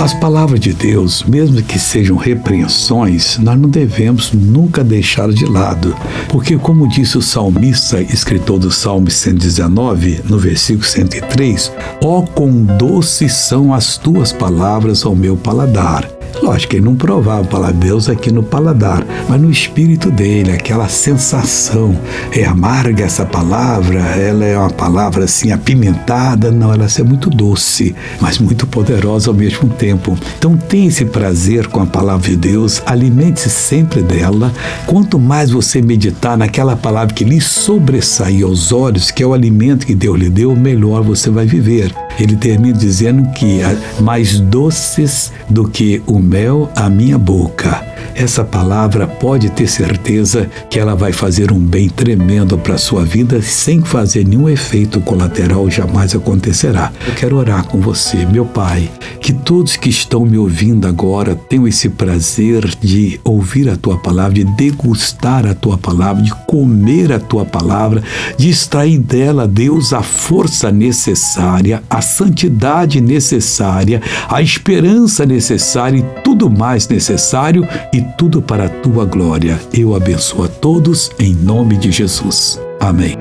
As palavras de Deus, mesmo que sejam repreensões, nós não devemos nunca deixar de lado, porque, como disse o salmista, escritor do Salmo 119, no versículo 103, ó oh, quão doces são as tuas palavras ao meu paladar Lógico, ele não provava a palavra de Deus aqui no paladar, mas no espírito dele, aquela sensação. É amarga essa palavra, ela é uma palavra assim apimentada, não, ela é muito doce, mas muito poderosa ao mesmo tempo. Então tem esse prazer com a palavra de Deus, alimente-se sempre dela. Quanto mais você meditar naquela palavra que lhe sobressair aos olhos, que é o alimento que Deus lhe deu, melhor você vai viver. Ele termina dizendo que mais doces do que o mel a minha boca. Essa palavra pode ter certeza que ela vai fazer um bem tremendo para a sua vida sem fazer nenhum efeito colateral, jamais acontecerá. Eu quero orar com você, meu Pai, que todos que estão me ouvindo agora tenham esse prazer de ouvir a tua palavra, de degustar a tua palavra, de comer a tua palavra, de extrair dela, Deus, a força necessária, a santidade necessária, a esperança necessária e tudo mais necessário e tudo para a tua glória. Eu abençoo a todos em nome de Jesus. Amém.